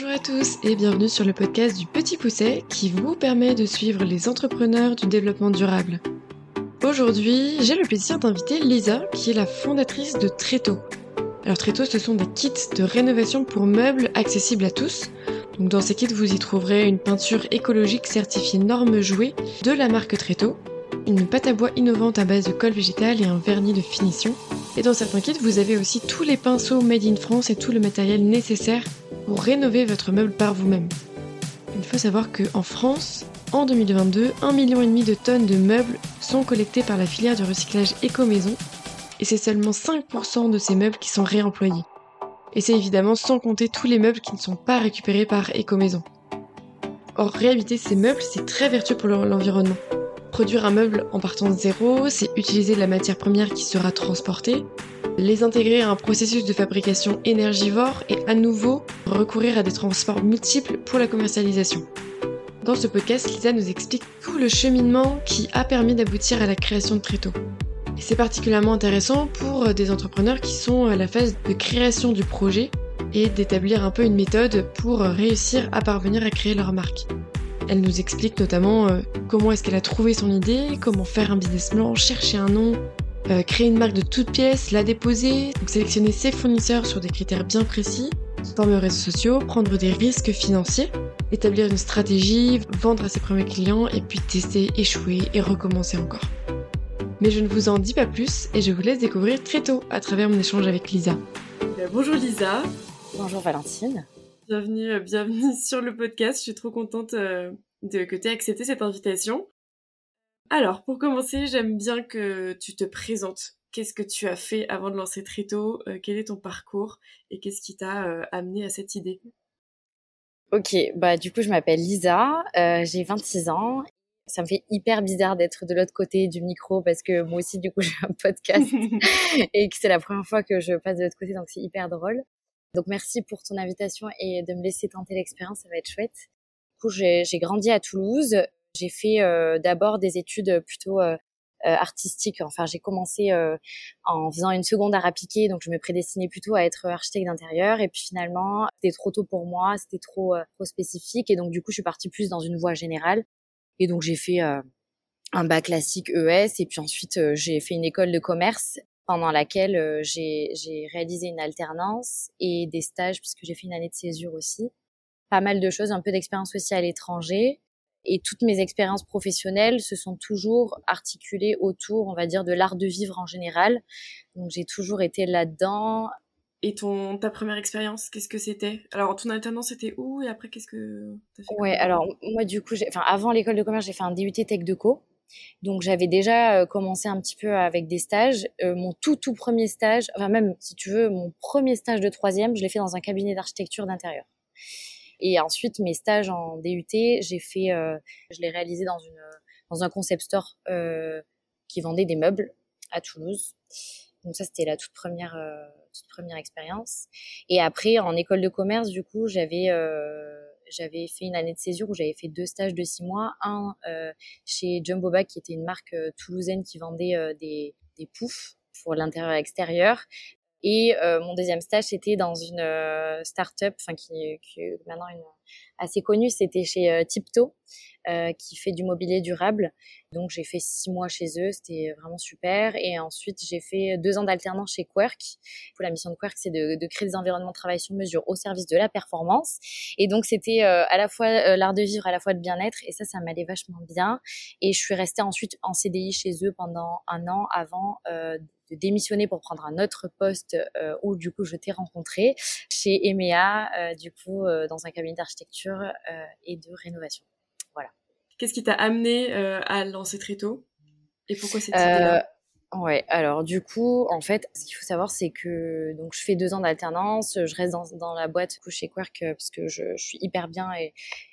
Bonjour à tous et bienvenue sur le podcast du Petit Pousset qui vous permet de suivre les entrepreneurs du développement durable. Aujourd'hui, j'ai le plaisir d'inviter Lisa qui est la fondatrice de Tréto. Alors Tréto, ce sont des kits de rénovation pour meubles accessibles à tous. Dans ces kits, vous y trouverez une peinture écologique certifiée norme jouée de la marque Tréto, une pâte à bois innovante à base de colle végétale et un vernis de finition. Et dans certains kits, vous avez aussi tous les pinceaux made in France et tout le matériel nécessaire pour rénover votre meuble par vous-même. Il faut savoir qu'en France, en 2022, 1,5 million de tonnes de meubles sont collectés par la filière du recyclage éco-maison et c'est seulement 5% de ces meubles qui sont réemployés. Et c'est évidemment sans compter tous les meubles qui ne sont pas récupérés par éco-maison. Or, réhabiliter ces meubles, c'est très vertueux pour l'environnement. Produire un meuble en partant de zéro, c'est utiliser de la matière première qui sera transportée, les intégrer à un processus de fabrication énergivore et à nouveau recourir à des transports multiples pour la commercialisation. Dans ce podcast, Lisa nous explique tout le cheminement qui a permis d'aboutir à la création de Tréto. C'est particulièrement intéressant pour des entrepreneurs qui sont à la phase de création du projet et d'établir un peu une méthode pour réussir à parvenir à créer leur marque. Elle nous explique notamment euh, comment est-ce qu'elle a trouvé son idée, comment faire un business plan, chercher un nom, euh, créer une marque de toutes pièces, la déposer, donc sélectionner ses fournisseurs sur des critères bien précis, former aux réseaux sociaux, prendre des risques financiers, établir une stratégie, vendre à ses premiers clients et puis tester, échouer et recommencer encore. Mais je ne vous en dis pas plus et je vous laisse découvrir très tôt à travers mon échange avec Lisa. Bonjour Lisa. Bonjour Valentine. Bienvenue, euh, bienvenue sur le podcast. Je suis trop contente de, que tu aies accepté cette invitation. Alors, pour commencer, j'aime bien que tu te présentes. Qu'est-ce que tu as fait avant de lancer Trito euh, Quel est ton parcours Et qu'est-ce qui t'a euh, amené à cette idée? Ok, bah du coup, je m'appelle Lisa, euh, j'ai 26 ans. Ça me fait hyper bizarre d'être de l'autre côté du micro parce que moi aussi, du coup, j'ai un podcast et que c'est la première fois que je passe de l'autre côté, donc c'est hyper drôle. Donc merci pour ton invitation et de me laisser tenter l'expérience, ça va être chouette. Du coup, j'ai grandi à Toulouse. J'ai fait euh, d'abord des études plutôt euh, euh, artistiques. Enfin, j'ai commencé en faisant une seconde art appliqué, donc je me prédestinais plutôt à être architecte d'intérieur. Et puis finalement, c'était trop tôt pour moi, c'était trop trop spécifique, et donc du coup, je suis partie plus dans une voie générale. Et donc j'ai fait un bac classique ES, et puis ensuite j'ai fait une école de commerce pendant laquelle j'ai réalisé une alternance et des stages puisque j'ai fait une année de césure aussi. Pas mal de choses, un peu d'expérience aussi à l'étranger. Et toutes mes expériences professionnelles se sont toujours articulées autour, on va dire, de l'art de vivre en général. Donc j'ai toujours été là-dedans. Et ton ta première expérience, qu'est-ce que c'était? Alors ton alternance c'était où? Et après qu'est-ce que as fait Ouais, alors moi du coup, enfin avant l'école de commerce, j'ai fait un DUT Tech de Co. Donc j'avais déjà euh, commencé un petit peu avec des stages. Euh, mon tout tout premier stage, enfin même si tu veux, mon premier stage de troisième, je l'ai fait dans un cabinet d'architecture d'intérieur. Et ensuite, mes stages en DUT, j'ai fait, euh, je l'ai réalisé dans une dans un concept store qui vendait des meubles à Toulouse. Donc ça, c'était la toute première toute première expérience. Et après, en école de commerce, du coup, j'avais j'avais fait une année de césure où j'avais fait deux stages de six mois. Un euh, chez Jumbo Bag, qui était une marque toulousaine qui vendait des, des poufs pour l'intérieur et extérieur. Et euh, mon deuxième stage, c'était dans une euh, start-up, enfin qui, qui est maintenant une, assez connue, c'était chez euh, Tipto, euh, qui fait du mobilier durable. Donc j'ai fait six mois chez eux, c'était vraiment super. Et ensuite j'ai fait deux ans d'alternance chez Quirk. Pour la mission de Quirk, c'est de, créer des environnements de travail sur mesure au service de la performance. Et donc c'était à la fois l'art de vivre, à la fois de bien-être. Et ça, ça m'allait vachement bien. Et je suis restée ensuite en CDI chez eux pendant un an avant de démissionner pour prendre un autre poste euh, où du coup je t'ai rencontré chez EMEA, euh, du coup euh, dans un cabinet d'architecture et de rénovation. Voilà. Qu'est-ce qui t'a amené à lancer très tôt? Et pourquoi cette idée-là? Ouais, alors du coup, en fait, ce qu'il faut savoir, c'est que donc je fais deux ans d'alternance, je reste dans, dans la boîte chez Quark parce que je, je, suis hyper bien et,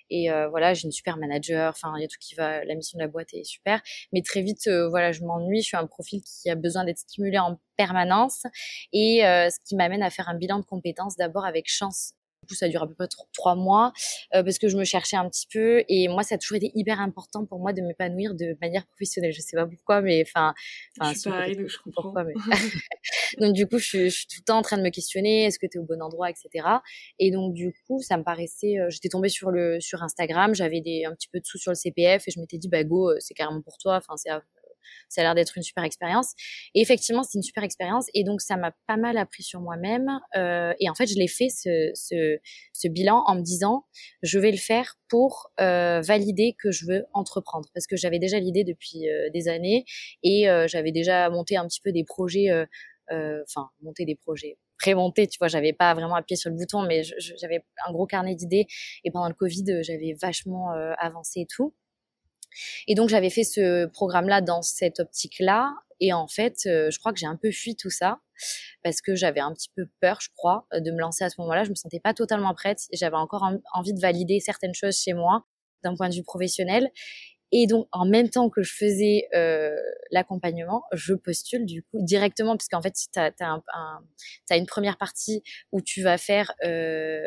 et euh, voilà, j'ai une super manager. Enfin, il y a tout qui va. La mission de la boîte est super. Mais très vite, euh, voilà, je m'ennuie. Je suis un profil qui a besoin d'être stimulé en permanence. Et euh, ce qui m'amène à faire un bilan de compétences d'abord avec chance Du coup, ça dure à peu près trois mois euh, parce que je me cherchais un petit peu et moi, ça a toujours été hyper important pour moi de m'épanouir de manière professionnelle. Je sais pas pourquoi, mais enfin, je suis pareil, donc je comprends. Pourquoi, mais... donc du coup, je suis, je suis, tout le temps en train de me questionner, est-ce que tu es au bon endroit, etc. Et donc du coup, ça me paraissait, euh, j'étais tombée sur le sur Instagram, j'avais des un petit peu de sous sur le CPF et je m'étais dit bah go, euh, c'est carrément pour toi. Enfin, c'est ça a l'air d'être une super expérience. Et effectivement, c'est une super expérience. Et donc, ça m'a pas mal appris sur moi-même. Euh, et en fait, je l'ai fait, ce, ce, ce, bilan, en me disant, je vais le faire pour euh, valider que je veux entreprendre. Parce que j'avais déjà l'idée depuis euh, des années et euh, j'avais déjà monté un petit peu des projets, euh, enfin, monté des projets pré-monté, tu vois, j'avais pas vraiment appuyé sur le bouton, mais j'avais un gros carnet d'idées. Et pendant le Covid, j'avais vachement avancé et tout. Et donc j'avais fait ce programme-là dans cette optique-là. Et en fait, euh, je crois que j'ai un peu fui tout ça parce que j'avais un petit peu peur, je crois, de me lancer à ce moment-là. Je me sentais pas totalement prête. J'avais encore envie de valider certaines choses chez moi d'un point de vue professionnel. Et donc, en même temps que je faisais euh, l'accompagnement, je postule du coup directement, parce qu'en fait, tu as, une première partie où tu vas faire euh,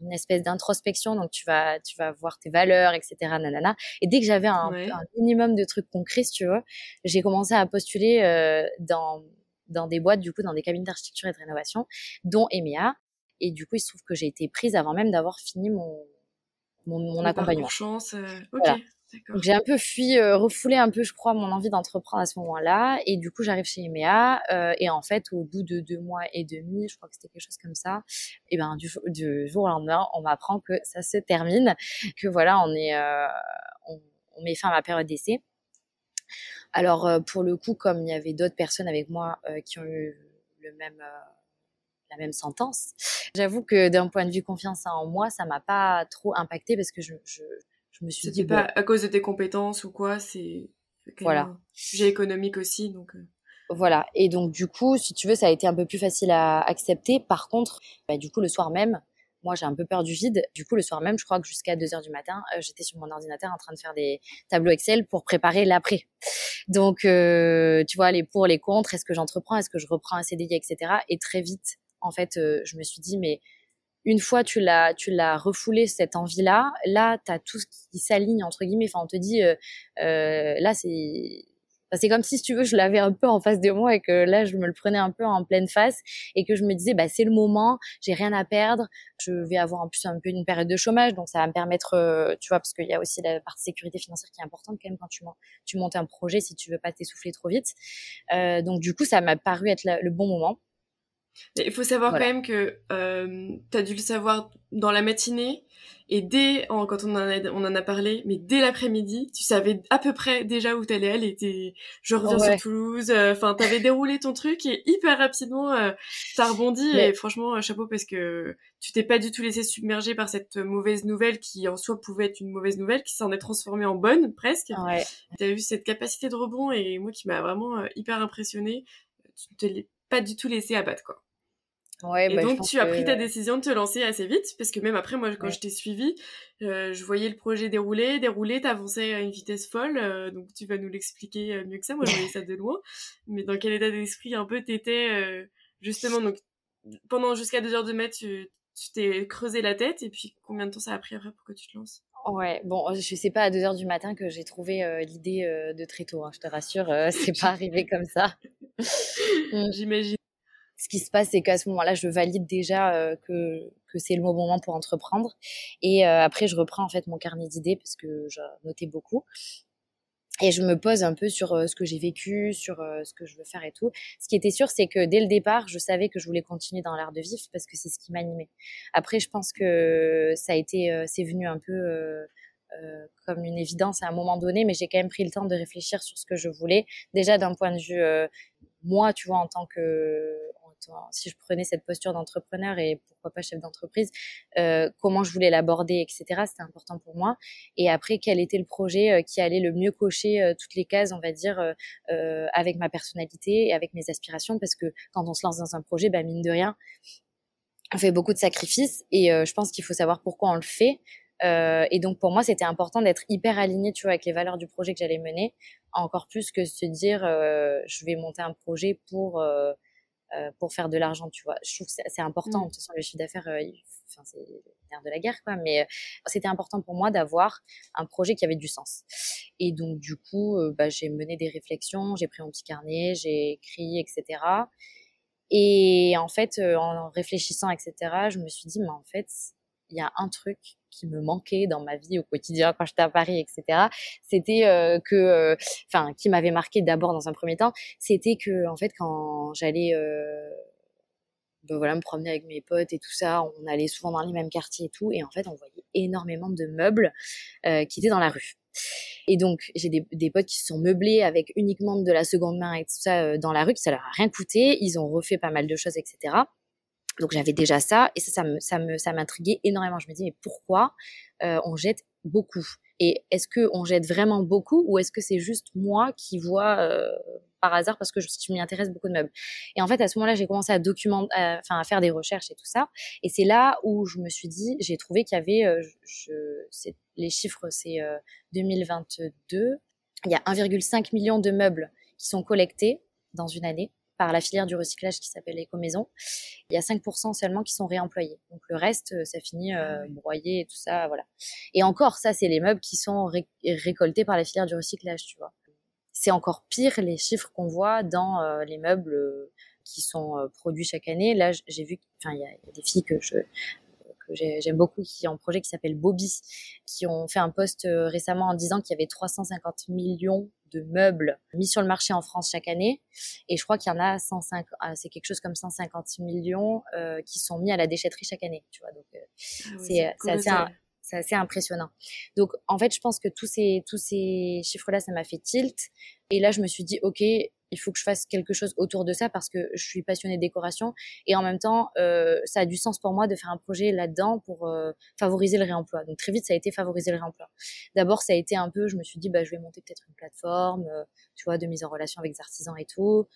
une espèce d'introspection, donc tu vas, tu vas voir tes valeurs, etc. Nanana. Et dès que j'avais un, minimum de trucs concrets, si tu veux, j'ai commencé à postuler euh, dans, dans des boîtes, du coup, dans des cabines d'architecture et de rénovation, dont EMEA. Et du coup, il se trouve que j'ai été prise avant même d'avoir fini mon, mon, mon accompagnement. chance, euh, ok. Donc j'ai un peu fui, euh, refoulé un peu, je crois, mon envie d'entreprendre à ce moment-là. Et du coup, j'arrive chez EMEA. Euh, et en fait, au bout de deux mois et demi, je crois que c'était quelque chose comme ça, et ben du, jour au lendemain, on m'apprend que ça se termine, que voilà, on est, euh, on, on, met fin à ma période d'essai. Alors euh, pour le coup, comme il y avait d'autres personnes avec moi euh, qui ont eu le même la même sentence. J'avoue que d'un point de vue confiance en moi, ça m'a pas trop impacté parce que je, je je me suis dit pas à cause de tes compétences ou quoi, c'est voilà. sujet économique aussi donc euh. voilà. Et donc du coup si tu veux ça a été un peu plus facile à accepter. Par contre bah, du coup le soir même moi j'ai un peu peur du vide. Du coup le soir même je crois que jusqu'à 2 heures du matin euh, j'étais sur mon ordinateur en train de faire des tableaux Excel pour préparer l'après. Donc euh, tu vois les pour les contre est-ce que j'entreprends est-ce que je reprends un CDI etc et très vite en fait je me suis dit mais une fois tu l'as tu l'as refoulé cette envie là là tu as tout ce qui s'aligne entre guillemets enfin on te dit euh, euh, là c'est c'est comme si, si tu veux, je l'avais un peu en face de moi et que là, je me le prenais un peu en pleine face et que je me disais, bah, c'est le moment, j'ai rien à perdre. Je vais avoir en plus un peu une période de chômage, donc ça va me permettre, euh, tu vois, parce qu'il y a aussi la partie sécurité financière qui est importante quand même quand tu, tu montes un projet si tu veux pas t'essouffler trop vite. Euh, donc du coup, ça m'a paru être le bon moment. Il faut savoir quand même que euh, tu as dû le savoir dans la matinée et dès, quand on en a, on en a parlé, mais dès l'après-midi, tu savais à peu près déjà où t'allais aller. T'es, je reviens sur Toulouse. Euh, enfin, t'avais déroulé ton truc et hyper rapidement, euh, t'as rebondi. Et franchement, euh, chapeau parce que tu t'es pas du tout laissé submerger par cette mauvaise nouvelle qui en soi pouvait être une mauvaise nouvelle, qui s'en est transformée en bonne presque. Ouais. T'as eu cette capacité de rebond et moi qui m'a vraiment hyper impressionnée. Tu t'es pas du tout laissé abattre quoi. Ouais, et bah, donc tu as pris ta décision de te lancer assez vite parce que même après moi quand je t'ai suivi, euh, je voyais le projet dérouler, dérouler, t'avançais à une vitesse folle. Euh, donc tu vas nous l'expliquer euh, mieux que ça. Moi je voyais ça de loin, mais dans quel état d'esprit un peu t'étais euh, justement? Donc pendant jusqu'à deux heures de mètre tu t'es creusé la tête et puis combien de temps ça a pris après pour que tu te lances? Ouais, bon, je sais pas à 2 heures du matin que j'ai trouvé l'idée de très tôt, hein, je te rassure, c'est pas arrivé comme ça. J'imagine ce qui se passe, c'est qu'à ce moment-là, je valide déjà euh, que, que c'est le bon moment pour entreprendre. Et euh, après, je reprends en fait mon carnet d'idées parce que j'ai noté beaucoup. Et je me pose un peu sur euh, ce que j'ai vécu, sur ce que je veux faire et tout. Ce qui était sûr, c'est que dès le départ, je savais que je voulais continuer dans l'art de vivre parce que c'est ce qui m'animait. Après, je pense que ça a été, c'est venu un peu euh, comme une évidence à un moment donné, mais j'ai quand même pris le temps de réfléchir sur ce que je voulais. Déjà d'un point de vue euh, moi, tu vois, en tant que si je prenais cette posture d'entrepreneur et pourquoi pas chef d'entreprise, euh, comment je voulais l'aborder, etc. C'était important pour moi. Et après, quel était le projet euh, qui allait le mieux cocher euh, toutes les cases, on va dire, avec ma personnalité et avec mes aspirations, parce que quand on se lance dans un projet, bah, mine de rien, on fait beaucoup de sacrifices et je pense qu'il faut savoir pourquoi on le fait. Et donc pour moi, c'était important d'être hyper aligné, tu vois, avec les valeurs du projet que j'allais mener, encore plus que se dire, je vais monter un projet pour pour faire de l'argent, tu vois. Je trouve que c'est important. Mmh. De toute façon, le chiffre d'affaires, enfin, c'est l'air de la guerre, quoi. Mais c'était important pour moi d'avoir un projet qui avait du sens. Et donc, du coup, bah, j'ai mené des réflexions, j'ai pris mon petit carnet, j'ai écrit, etc. Et en fait, en réfléchissant, etc., je me suis dit, mais en fait, il y a un truc qui me manquait dans ma vie au quotidien quand j'étais à Paris, etc. C'était euh, que, euh, enfin, qui m'avait marqué d'abord dans un premier temps, c'était que en fait quand j'allais euh, ben voilà, me promener avec mes potes et tout ça. On allait souvent dans les mêmes quartiers et tout. Et en fait, on voyait énormément de meubles qui étaient dans la rue. Et donc, j'ai des, des, potes qui se sont meublés avec uniquement de la seconde main et tout ça dans la rue, qui ça leur a rien coûté. Ils ont refait pas mal de choses, etc. Donc j'avais déjà ça et ça, ça me, ça me, ça m'intriguait énormément. Je me dis mais pourquoi euh, on jette beaucoup? Et est-ce que on jette vraiment beaucoup ou est-ce que c'est juste moi qui vois euh, par hasard parce que je, je m'y intéresse beaucoup de meubles? Et en fait à ce moment-là j'ai commencé à documenter, enfin à, faire des recherches et tout ça. Et c'est là où je me suis dit, j'ai trouvé qu'il y avait, euh, je, c'est, les chiffres c'est 2022, euh, il y a 1,5 million de meubles qui sont collectés dans une année par la filière du recyclage qui s'appelle Éco-Maison. Il y a 5% seulement qui sont réemployés. Donc le reste, euh, ça finit euh, ah broyé et tout ça, voilà. Et encore, ça, c'est les meubles qui sont récoltés par la filière du recyclage, tu vois. C'est encore pire les chiffres qu'on voit dans euh, les meubles qui sont produits chaque année. Là, j'ai vu, enfin, il y, a des filles que je j'aime beaucoup, qui ont un projet qui s'appelle Bobby, qui ont fait un post récemment en disant qu'il y avait 350 millions de meubles mis sur le marché en France chaque année. Et je crois qu'il y en a 105, ah, c'est quelque chose comme 150 millions euh, qui sont mis à la déchetterie chaque année. Tu vois, donc euh, ah c'est assez, assez, impressionnant. Donc en fait, je pense que tous ces tous ces chiffres-là, ça m'a fait tilt. Et là, je me suis dit, ok, il faut que je fasse quelque chose autour de ça parce que je suis passionnée de décoration et en même temps, euh, ça a du sens pour moi de faire un projet là-dedans pour euh, favoriser le réemploi. Donc très vite, ça a été favoriser le réemploi. D'abord, ça a été un peu, je me suis dit, bah, je vais monter peut-être une plateforme, euh, tu vois, de mise en relation avec des artisans et tout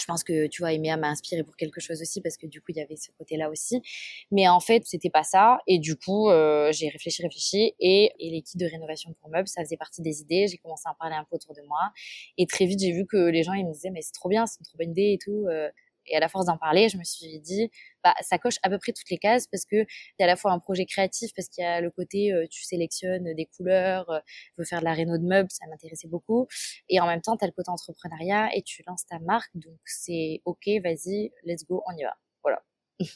je pense que tu vois Emea m'a inspiré pour quelque chose aussi parce que du coup il y avait ce côté là aussi. Mais en fait c'était pas ça. Et du coup euh, j'ai réfléchi réfléchi. Et, et l'équipe de rénovation pour meubles ça faisait partie des idées. J'ai commencé à en parler un peu autour de moi. Et très vite j'ai vu que les gens ils me disaient mais c'est trop bien c'est une trop bonne idée et tout euh, et à la force d'en parler, je me suis dit, bah, ça coche à peu près toutes les cases parce que c'est à la fois un projet créatif, parce qu'il y a le côté, euh, tu sélectionnes des couleurs, euh, tu veux faire de la réno de meubles, ça m'intéressait beaucoup. Et en même temps, tu as le côté entrepreneuriat et tu lances ta marque. Donc, c'est OK, vas-y, let's go, on y va. Voilà.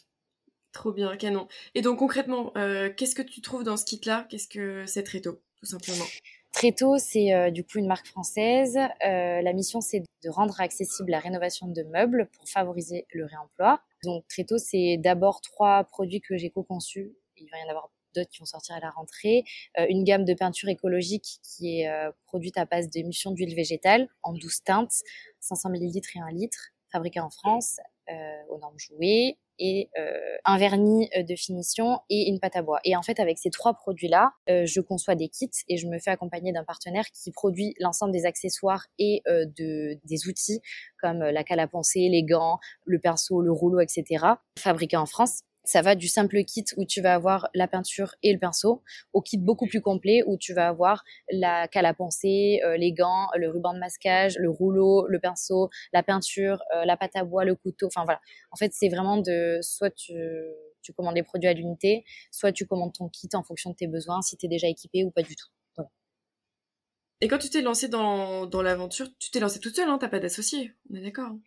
Trop bien, canon. Et donc, concrètement, euh, qu'est-ce que tu trouves dans ce kit-là? Qu'est-ce que c'est Tréto, tout simplement? Tréto, c'est euh, du coup une marque française. Euh, la mission, c'est de rendre accessible la rénovation de meubles pour favoriser le réemploi. Donc Tréto, c'est d'abord trois produits que j'ai co-conçus. Il va y en avoir d'autres qui vont sortir à la rentrée. Euh, une gamme de peinture écologique qui est produite à base d'émulsion d'huile végétale en 12 teintes, 500 ml et 1 litre, fabriquée en France aux normes jouées et euh, un vernis euh, de finition et une pâte à bois. Et en fait, avec ces trois produits-là, euh, je conçois des kits et je me fais accompagner d'un partenaire qui produit l'ensemble des accessoires et de, des outils comme la cale à penser, les gants, le pinceau, le rouleau, etc., fabriqués en France ça va du simple kit où tu vas avoir la peinture et le pinceau au kit beaucoup plus complet où tu vas avoir la cale à penser, euh, les gants, le ruban de masquage, le rouleau, le pinceau, la peinture, euh, la pâte à bois, le couteau. Enfin voilà. En fait, c'est vraiment de soit tu, tu commandes les produits à l'unité, soit tu commandes ton kit en fonction de tes besoins, si tu es déjà équipé ou pas du tout. Et quand tu t'es lancée dans, dans l'aventure, tu t'es lancée toute seule, hein, t'as pas d'associé, on est d'accord hein?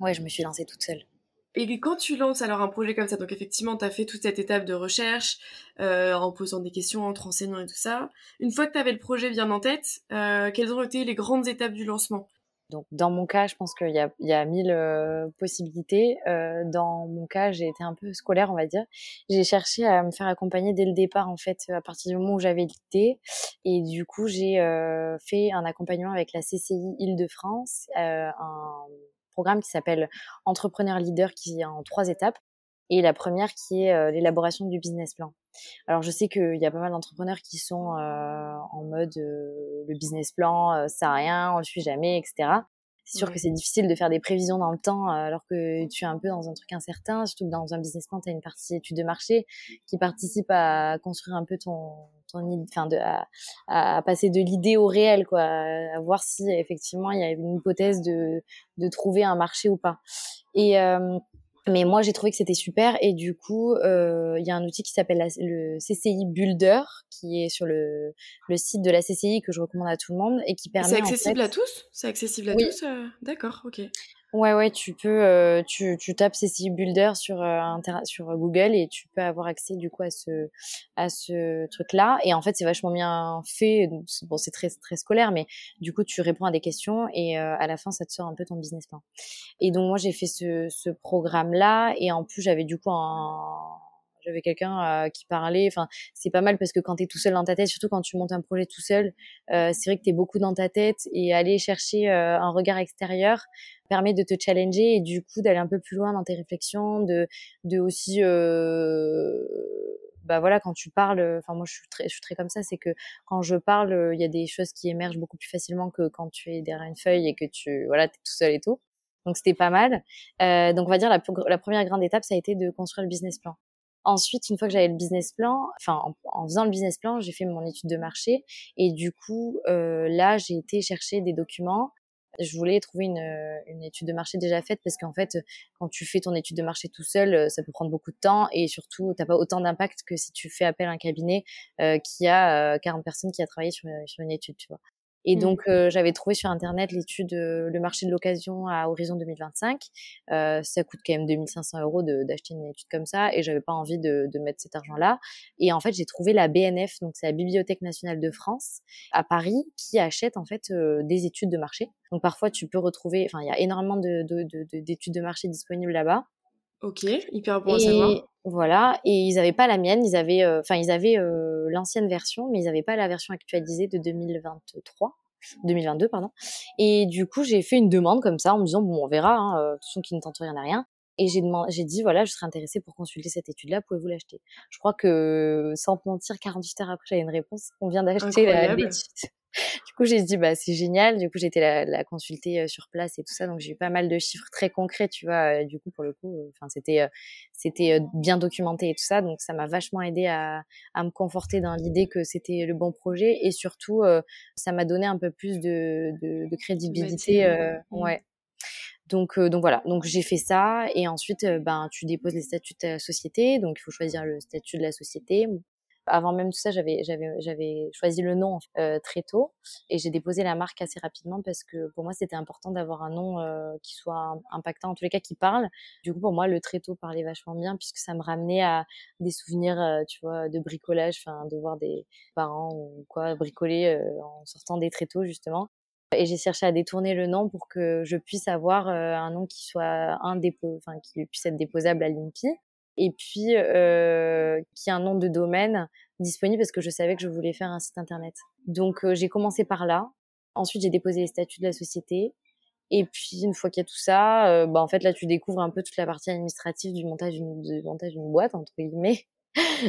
Ouais, je me suis lancée toute seule. Et quand tu lances alors un projet comme ça, donc effectivement, tu as fait toute cette étape de recherche, euh, en posant des questions, en te renseignant et tout ça. Une fois que tu avais le projet bien en tête, euh, quelles ont été les grandes étapes du lancement? Donc dans mon cas, je pense qu'il y y a mille euh, possibilités. Euh, dans mon cas, j'ai été un peu scolaire, on va dire. J'ai cherché à me faire accompagner dès le départ, en fait, à partir du moment où j'avais l'idée. Et du coup, j'ai euh, fait un accompagnement avec la CCI Île-de-France, un programme qui s'appelle Entrepreneur Leader qui est en trois étapes. Et la première qui est l'élaboration du business plan. Alors je sais qu'il y a pas mal d'entrepreneurs qui sont en mode le business plan, ça a rien, on le suit jamais, etc. C'est sûr que c'est difficile de faire des prévisions dans le temps alors que tu es un peu dans un truc incertain, surtout que dans un business plan, tu as une partie étude de marché qui participe à construire un peu ton, ton enfin de, à, passer de l'idée au réel, quoi, à voir si effectivement il y a une hypothèse de, de trouver un marché ou pas. Et euh, mais moi, j'ai trouvé que c'était super et du coup, euh, il y a un outil qui s'appelle le CCI Builder qui est sur le, le site de la CCI que je recommande à tout le monde et qui permet. C'est accessible à tous? C'est accessible à tous euh, D'accord, ok. Ouais, ouais, tu peux, euh, tu, tu tapes CCI Builder sur euh, sur Google et tu peux avoir accès du coup à ce à ce truc-là. Et en fait, c'est vachement bien fait. Bon, c'est très très scolaire, mais du coup, tu réponds à des questions et euh, à la fin, ça te sort un peu ton business plan. Et donc moi, j'ai fait ce ce programme-là et en plus, j'avais du coup un j'avais quelqu'un euh, qui parlait. Enfin, c'est pas mal parce que quand tu es tout seul dans ta tête, surtout quand tu montes un projet tout seul, euh, c'est vrai que tu es beaucoup dans ta tête et aller chercher euh, un regard extérieur permet de te challenger et du coup d'aller un peu plus loin dans tes réflexions, de, de aussi bah voilà quand tu parles enfin moi je suis très je suis très comme ça c'est que quand je parle il y a des choses qui émergent beaucoup plus facilement que quand tu es derrière une feuille et que tu voilà tu es tout seul et tout. Donc c'était pas mal. Euh, donc on va dire la première grande étape ça a été de construire le business plan Ensuite, une fois que j'avais le business plan, enfin en, faisant le business plan, j'ai fait mon étude de marché et du coup euh, là j'ai été chercher des documents. Je voulais trouver une, euh, une étude de marché déjà faite parce qu'en fait, quand tu fais ton étude de marché tout seul, euh, ça peut prendre beaucoup de temps et surtout, t'as pas autant d'impact que si tu fais appel à un cabinet euh, qui a 40 personnes qui a travaillé sur, sur une étude, tu vois. Et mmh. donc, euh, j'avais trouvé sur Internet l'étude euh, Le marché de l'occasion à horizon 2025. Euh, ça coûte quand même 2500 euros d'acheter une étude comme ça et j'avais pas envie de, de mettre cet argent-là. Et en fait, j'ai trouvé la BNF, donc c'est la Bibliothèque nationale de France, à Paris, qui achète en fait euh, des études de marché. Donc parfois, tu peux retrouver, enfin, il y a énormément d'études de, de, de, de marché disponibles là-bas. Ok, hyper bon à savoir. Voilà, et ils n'avaient pas la mienne, ils avaient, euh, enfin, ils avaient euh, l'ancienne version, mais ils n'avaient pas la version actualisée de 2023. 2022 pardon et du coup j'ai fait une demande comme ça en me disant bon on verra hein, euh, de toute façon qui ne tente rien à rien et j'ai demandé j'ai dit voilà je serais intéressée pour consulter cette étude là pouvez-vous l'acheter? Je crois que sans te mentir 48 heures après j'avais une réponse on vient d'acheter l'étude du coup, j'ai dit, bah, c'est génial. Du coup, j'ai été la, la, consulter euh, sur place et tout ça. Donc, j'ai eu pas mal de chiffres très concrets, tu vois. Euh, du coup, pour le coup, euh, enfin, c'était, c'était bien documenté et tout ça. Donc, ça m'a vachement aidé à, à me conforter dans l'idée que c'était le bon projet. Et surtout, ça m'a donné un peu plus de, de, de crédibilité. Ouais. Donc, donc voilà. Donc, j'ai fait ça. Et ensuite, ben, tu déposes les statuts de ta société. Donc, il faut choisir le statut de la société. Avant même tout ça, j'avais choisi le nom euh, très tôt et j'ai déposé la marque assez rapidement parce que pour moi c'était important d'avoir un nom euh, qui soit impactant en tous les cas qui parle. Du coup pour moi le très tôt parlait vachement bien puisque ça me ramenait à des souvenirs euh, tu vois de bricolage, de voir des parents ou quoi bricoler en sortant des tréteaux justement. Et j'ai cherché à détourner le nom pour que je puisse avoir un nom qui soit un enfin qui puisse être déposable à l'INPI et puis euh, qui a un nom de domaine disponible parce que je savais que je voulais faire un site internet. Donc euh, j'ai commencé par là. Ensuite j'ai déposé les statuts de la société. Et puis une fois qu'il y a tout ça, euh, bah en fait là tu découvres un peu toute la partie administrative du montage d'une boîte entre guillemets.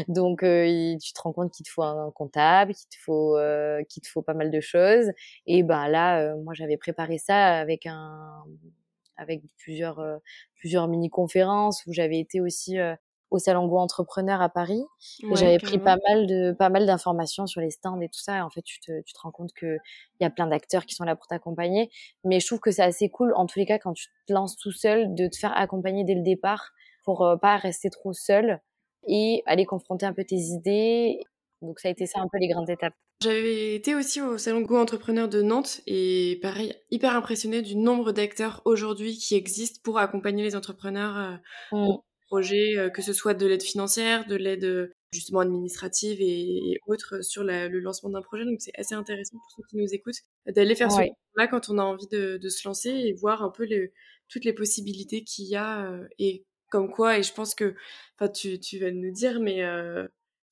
Donc euh, tu te rends compte qu'il te faut un comptable, qu'il te faut euh, qu'il te faut pas mal de choses. Et ben là moi j'avais préparé ça avec un avec plusieurs euh, plusieurs mini conférences où j'avais été aussi euh, au salon Go Entrepreneur à Paris. j'avais pris pas mal de pas mal d'informations sur les stands et tout ça. Et en fait, tu te, tu te rends compte que il y a plein d'acteurs qui sont là pour t'accompagner. Mais je trouve que c'est assez cool, en tous les cas, quand tu te lances tout seul, de te faire accompagner dès le départ pour euh, pas rester trop seul et aller confronter un peu tes idées. Donc ça a été ça un peu les grandes étapes. J'avais été aussi au salon Go Entrepreneur de Nantes et pareil, hyper impressionnée du nombre d'acteurs aujourd'hui qui existent pour accompagner les entrepreneurs euh, mmh. au projet, euh, que ce soit de l'aide financière, de l'aide euh, justement administrative et, autres sur le lancement d'un projet. Donc c'est assez intéressant pour ceux qui nous écoutent d'aller faire ce là quand on a envie de, se lancer et voir un peu toutes les possibilités qu'il y a et comme quoi. Et je pense que, enfin, tu, tu vas nous dire, mais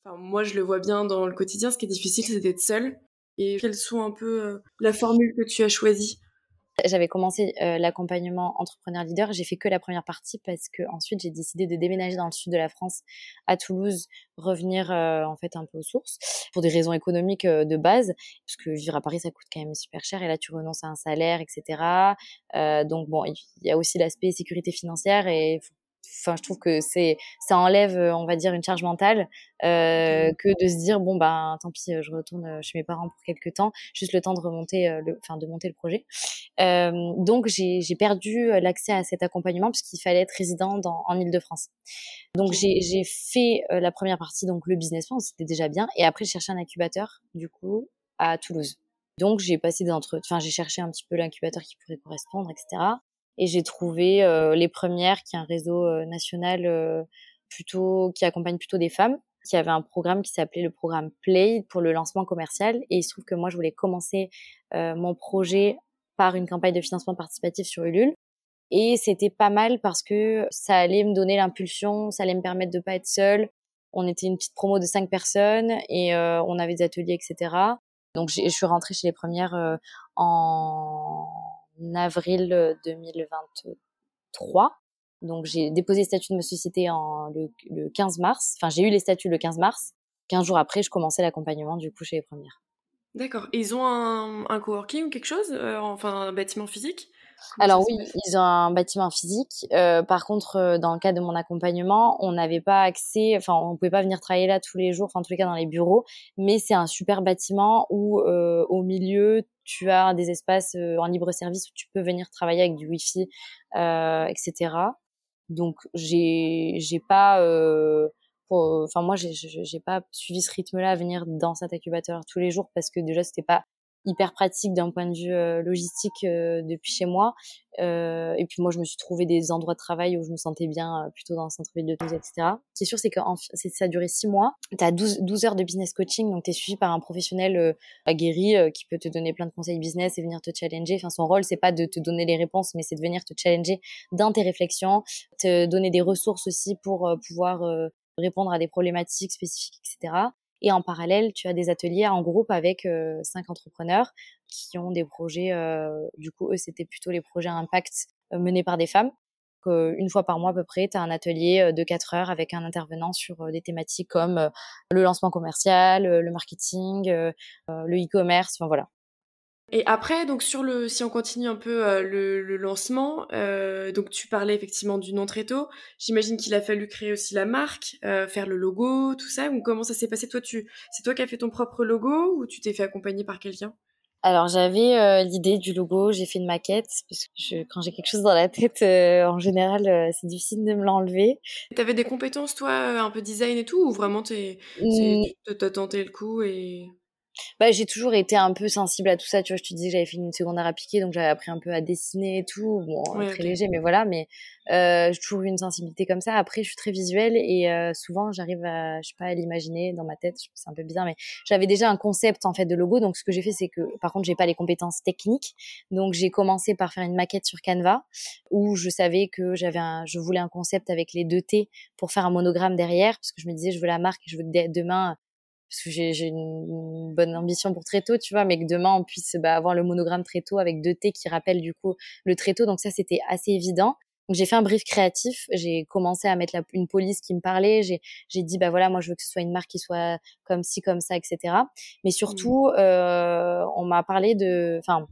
moi, je le vois bien dans le quotidien. Ce qui est difficile, c'est d'être seul. Et quelles sont un peu euh, la formule que tu as choisie? J'avais commencé euh, l'accompagnement entrepreneur leader. J'ai fait que la première partie parce que ensuite j'ai décidé de déménager dans le sud de la France, à Toulouse, revenir euh, en fait un peu aux sources pour des raisons économiques euh, de base, parce que vivre à Paris ça coûte quand même super cher et là tu renonces à un salaire, etc. donc bon, il y a aussi l'aspect sécurité financière et enfin je trouve que c'est ça enlève on va dire une charge mentale euh, que de se dire bon ben tant pis je retourne chez mes parents pour quelques temps juste le temps de remonter le enfin de monter le projet. Euh, donc j'ai perdu l'accès à cet accompagnement puisqu'il fallait être résident dans, en Ile-de-France donc j'ai fait la première partie donc le business plan c'était déjà bien et après j'ai cherché un incubateur du coup à Toulouse. Donc j'ai passé des enfin j'ai cherché un petit peu l'incubateur qui pourrait correspondre etc et j'ai trouvé euh, les premières qui est un réseau euh, national euh, plutôt qui accompagne plutôt des femmes qui avait un programme qui s'appelait le programme Play pour le lancement commercial et il se trouve que moi je voulais commencer mon projet par une campagne de financement participatif sur Ulule et c'était pas mal parce que ça allait me donner l'impulsion, ça allait me permettre de pas être seule. On était une petite promo de cinq personnes et on avait des ateliers, etc. Donc je suis rentrée chez les premières en avril 2023. Euh, Donc j'ai déposé le statut de ma société en, le, 15 mars. Enfin, j'ai eu les statuts le 15 mars. 15 jours après, je commençais l'accompagnement du coup chez les premières. D'accord. Ils ont un, un coworking ou quelque chose euh, Enfin, un bâtiment physique? Alors oui, ils ont un bâtiment physique. Euh, par contre, euh, dans le cas de mon accompagnement, on n'avait pas accès, enfin, on pouvait pas venir travailler là tous les jours, enfin, en tous les cas dans les bureaux. Mais c'est un super bâtiment où, euh, au milieu, tu as des espaces en libre service où tu peux venir travailler avec du wifi, etc. Donc, j'ai, j'ai pas, enfin, moi, j'ai, j'ai pas suivi ce rythme-là à venir dans cet incubateur tous les jours parce que déjà, c'était pas hyper pratique d'un point de vue euh, logistique euh, depuis chez moi. Euh, et puis moi, je me suis trouvé des endroits de travail où je me sentais bien plutôt dans le centre-ville de Toulouse, etc. Ce qui est sûr, c'est que ça a duré six mois. Tu as 12, 12, heures de business coaching, donc tu es suivi par un professionnel aguerri qui peut te donner plein de conseils business et venir te challenger. Enfin, son rôle, c'est pas de te donner les réponses, mais c'est de venir te challenger dans tes réflexions, te donner des ressources aussi pour pouvoir répondre à des problématiques spécifiques, etc. Et en parallèle, tu as des ateliers en groupe avec euh, cinq entrepreneurs qui ont des projets. Euh, du coup, eux, c'était plutôt les projets à impact euh, menés par des femmes. une fois par mois à peu près, tu as un atelier de 4 heures avec un intervenant sur des thématiques comme le lancement commercial, le marketing, le e-commerce, enfin voilà. Et après, donc sur le, si on continue un peu euh, le, le, lancement, euh, donc tu parlais effectivement du nom très tôt. J'imagine qu'il a fallu créer aussi la marque, euh, faire le logo, tout ça. Ou comment ça s'est passé? Toi, tu, c'est toi qui as fait ton propre logo ou tu t'es fait accompagner par quelqu'un? Alors j'avais l'idée du logo, j'ai fait une maquette parce que je, quand j'ai quelque chose dans la tête, en général, c'est difficile de me l'enlever. T'avais des compétences toi, un peu design et tout, ou vraiment t'es, t'as tenté le coup et bah, j'ai toujours été un peu sensible à tout ça. Tu vois, je te disais que j'avais fait une secondaire à piquer, donc j'avais appris un peu à dessiner et tout. Bon, très léger, mais voilà. Mais euh, j'ai toujours eu une sensibilité comme ça. Après, je suis très visuelle et euh, souvent, j'arrive à, je sais pas, à l'imaginer dans ma tête. C'est un peu bizarre, mais j'avais déjà un concept en fait de logo. Donc, ce que j'ai fait, c'est que, par contre, j'ai pas les compétences techniques. Donc, j'ai commencé par faire une maquette sur Canva où je savais que j'avais un, je voulais un concept avec les deux T pour faire un monogramme derrière, parce que je me disais, je veux la marque, je veux que demain parce que j'ai une, bonne ambition pour Tréto, tu vois, mais que demain on puisse bah, avoir le monogramme Tréto avec deux T qui rappellent du coup le Tréto. Donc ça, c'était assez évident. Donc j'ai fait un brief créatif, j'ai commencé à mettre la, une police qui me parlait, j'ai dit bah voilà moi je veux que ce soit une marque qui soit comme ci comme ça etc. Mais surtout mmh. euh, on m'a parlé de, enfin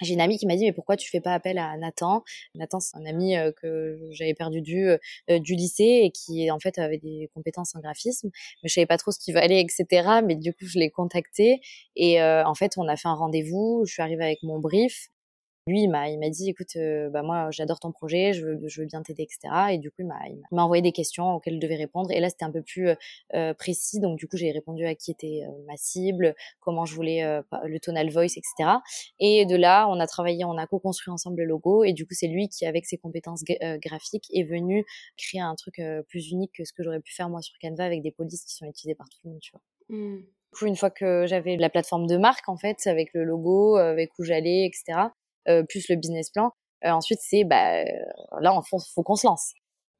j'ai une amie qui m'a dit mais pourquoi tu fais pas appel à Nathan? Nathan c'est un ami que j'avais perdu du du lycée et qui en fait avait des compétences en graphisme mais je savais pas trop ce qu'il valait etc mais du coup je l'ai contacté et euh, en fait on a fait un rendez-vous. Je suis arrivée avec mon brief lui, il m'a, il m'a dit, écoute, euh, bah moi, j'adore ton projet, je veux, je veux bien t'aider, etc. Et du coup, il m'a, il m'a envoyé des questions auxquelles je devais répondre. Et là, c'était un peu plus euh, euh, précis. Donc, du coup, j'ai répondu à qui était ma cible, comment je voulais le tonal voice, etc. Et de là, on a travaillé, on a co-construit ensemble le logo. Et du coup, c'est lui qui, avec ses compétences graphiques, est venu créer un truc plus unique que ce que j'aurais pu faire moi sur Canva avec des polices qui sont utilisées par tout le monde, tu vois. Mmh. Du coup, une fois que j'avais la plateforme de marque, en fait, avec le logo, avec où j'allais, etc., euh, plus le business plan. Euh, ensuite, c'est bah, euh, là, il faut, qu'on se lance.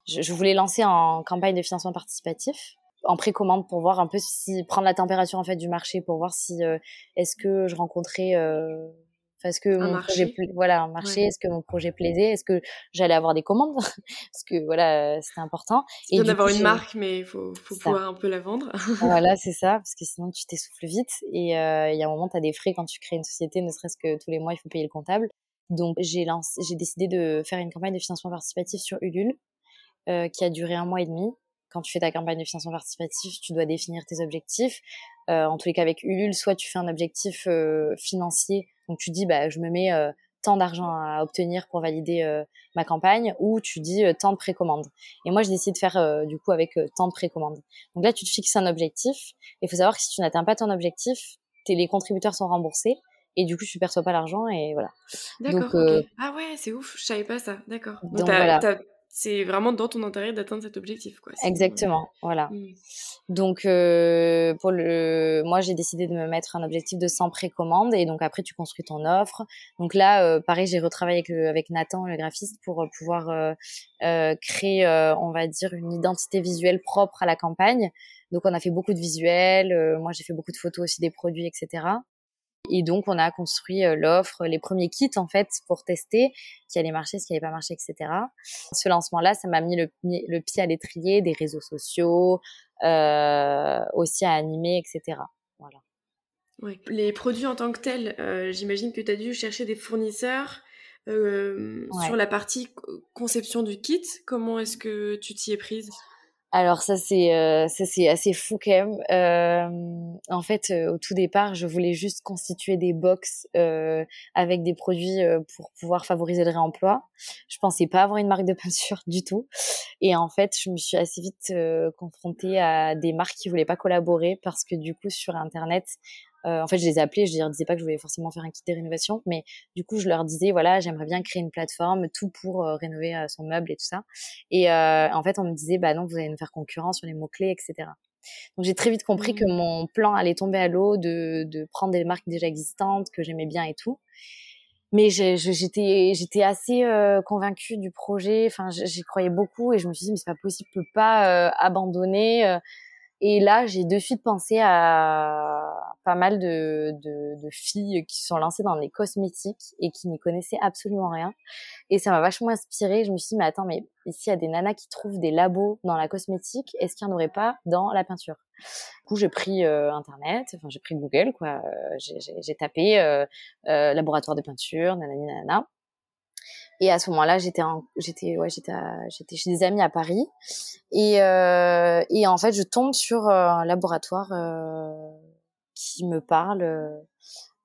Je, je, voulais lancer en campagne de financement participatif en précommande pour voir un peu si prendre la température en fait du marché pour voir si est-ce que je rencontrais parce que mon projet voilà un marché est-ce que mon projet plaisait? Est-ce que j'allais avoir des commandes? Parce que voilà c'était important. Et bien d'avoir une marque mais il faut, faut pouvoir un peu la vendre. Voilà c'est ça parce que sinon tu t'essouffles vite. Et euh, il y a un moment tu as des frais quand tu crées une société ne serait-ce que tous les mois il faut payer le comptable. Donc j'ai lancé j'ai décidé de faire une campagne de financement participatif sur Ulule euh, qui a duré un mois et demi. Quand tu fais ta campagne de financement participatif, tu dois définir tes objectifs. Euh, en tous les cas, avec Ulule, soit tu fais un objectif euh, financier, donc tu dis, bah, je me mets euh, tant d'argent à obtenir pour valider euh, ma campagne, ou tu dis tant de précommandes. Et moi, j'ai décidé de faire du coup avec tant de précommandes. Donc là, tu te fixes un objectif. Il faut savoir que si tu n'atteins pas ton objectif, les contributeurs sont remboursés et du coup tu perçois pas l'argent et voilà. D'accord. Euh... Ah ouais, c'est ouf, je savais pas ça. D'accord. Donc, donc voilà c'est vraiment dans ton intérêt d'atteindre cet objectif. Quoi. Exactement, voilà. Mmh. Donc, euh, pour le, moi, j'ai décidé de me mettre un objectif de 100 précommandes et donc après, tu construis ton offre. Donc là, euh, pareil, j'ai retravaillé avec, avec Nathan, le graphiste, pour euh, pouvoir euh, créer, on va dire, une identité visuelle propre à la campagne. Donc, on a fait beaucoup de visuels. moi, j'ai fait beaucoup de photos aussi des produits, etc. Et donc, on a construit euh, l'offre, les premiers kits, en fait, pour tester ce qui allait marcher, ce qui n'allait pas marcher, etc. Ce lancement-là, ça m'a mis le, le, pied à l'étrier des réseaux sociaux, euh, aussi à animer, etc. Voilà. Ouais. Les produits en tant que tels, euh, j'imagine que tu as dû chercher des fournisseurs euh, sur la partie conception du kit. Comment est-ce que tu t'y es prise? Alors ça c'est euh, ça c'est assez fou quand même. Euh, en fait, euh, au tout départ, je voulais juste constituer des box euh, avec des produits euh, pour pouvoir favoriser le réemploi. Je pensais pas avoir une marque de peinture du tout. Et en fait, je me suis assez vite confrontée à des marques qui voulaient pas collaborer parce que du coup sur internet, euh, en fait, je les appelais, je leur disais pas que je voulais forcément faire un kit de rénovation, mais du coup, je leur disais, voilà, j'aimerais bien créer une plateforme, tout pour euh, rénover euh, son meuble et tout ça. Et en fait, on me disait, bah non, vous allez nous faire concurrence sur les mots-clés, etc. Donc j'ai très vite compris que mmh. mon plan allait tomber à l'eau de, de prendre des marques déjà existantes que j'aimais bien et tout. Mais j'étais j'étais assez convaincue du projet. Enfin, j'y croyais beaucoup et je me suis dit mais c'est pas possible, je peux pas abandonner. Et là, j'ai de suite pensé à pas mal de, filles qui sont lancées dans les cosmétiques et qui n'y connaissaient absolument rien. Et ça m'a vachement inspirée. Je me suis dit, mais attends, mais ici, il y a des nanas qui trouvent des labos dans la cosmétique. Est-ce qu'il n'y en aurait pas dans la peinture? Du coup, j'ai pris euh, Internet, enfin, j'ai pris Google, quoi. Euh, j'ai tapé euh, laboratoire de peinture, nanani, nanana. Et à ce moment-là, j'étais j'étais ouais, j'étais j'étais chez des amis à Paris. Et euh, et en fait, je tombe sur euh, un laboratoire euh, qui me parle